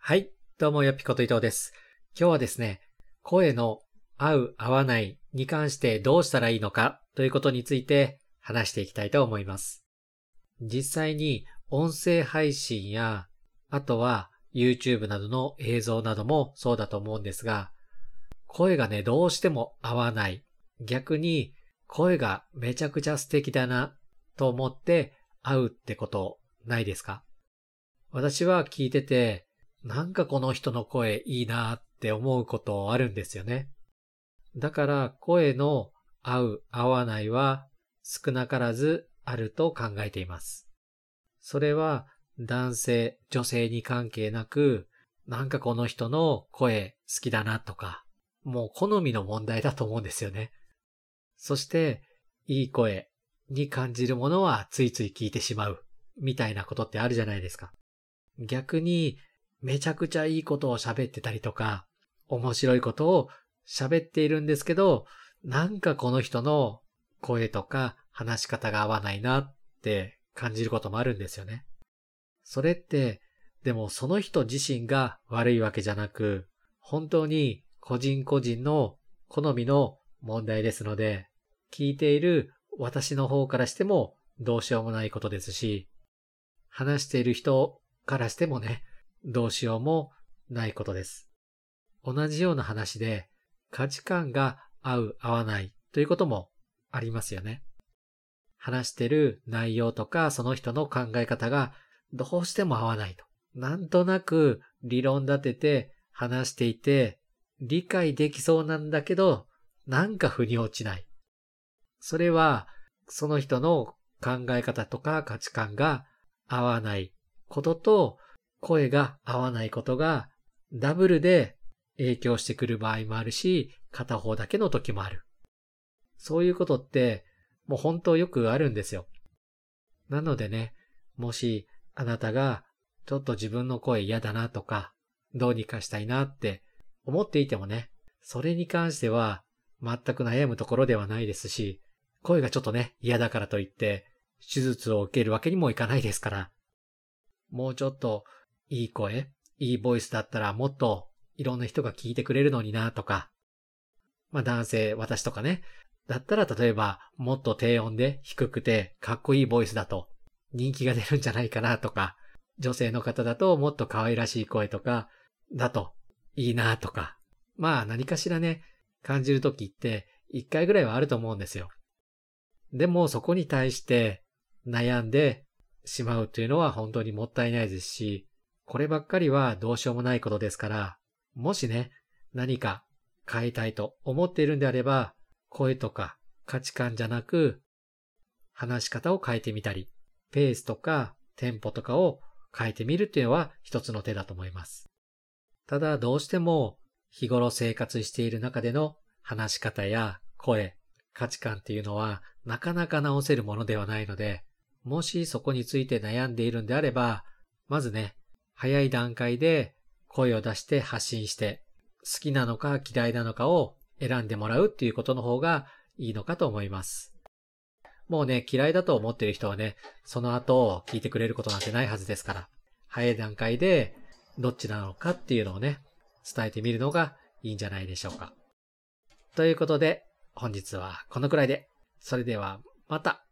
はい、どうもよぴこと伊藤です。今日はですね、声の合う合わないに関してどうしたらいいのかということについて話していきたいと思います。実際に音声配信や、あとは YouTube などの映像などもそうだと思うんですが、声がね、どうしても合わない。逆に声がめちゃくちゃ素敵だなと思って合うってことないですか？私は聞いてて、なんかこの人の声いいなって思うことあるんですよね。だから声の合う合わないは少なからずあると考えています。それは男性、女性に関係なく、なんかこの人の声好きだなとか、もう好みの問題だと思うんですよね。そして、いい声に感じるものはついつい聞いてしまう、みたいなことってあるじゃないですか。逆に、めちゃくちゃいいことを喋ってたりとか、面白いことを喋っているんですけど、なんかこの人の声とか話し方が合わないなって感じることもあるんですよね。それって、でもその人自身が悪いわけじゃなく、本当に個人個人の好みの問題ですので、聞いている私の方からしてもどうしようもないことですし、話している人からしてもね、どうしようもないことです。同じような話で価値観が合う合わないということもありますよね。話してる内容とかその人の考え方がどうしても合わないと。なんとなく理論立てて話していて理解できそうなんだけどなんか腑に落ちない。それはその人の考え方とか価値観が合わないことと声が合わないことがダブルで影響してくる場合もあるし、片方だけの時もある。そういうことってもう本当よくあるんですよ。なのでね、もしあなたがちょっと自分の声嫌だなとか、どうにかしたいなって思っていてもね、それに関しては全く悩むところではないですし、声がちょっとね、嫌だからといって、手術を受けるわけにもいかないですから、もうちょっといい声、いいボイスだったらもっといろんな人が聞いてくれるのになとか、まあ男性、私とかね、だったら例えばもっと低音で低くてかっこいいボイスだと人気が出るんじゃないかなとか、女性の方だともっと可愛らしい声とかだといいなとか、まあ何かしらね、感じるときって一回ぐらいはあると思うんですよ。でもそこに対して悩んでしまうというのは本当にもったいないですし、こればっかりはどうしようもないことですから、もしね、何か変えたいと思っているんであれば、声とか価値観じゃなく、話し方を変えてみたり、ペースとかテンポとかを変えてみるっていうのは一つの手だと思います。ただどうしても日頃生活している中での話し方や声、価値観っていうのはなかなか直せるものではないので、もしそこについて悩んでいるんであれば、まずね、早い段階で声を出して発信して、好きなのか嫌いなのかを選んでもらうっていうことの方がいいのかと思います。もうね、嫌いだと思ってる人はね、その後聞いてくれることなんてないはずですから、早い段階でどっちなのかっていうのをね、伝えてみるのがいいんじゃないでしょうか。ということで、本日はこのくらいで、それではまた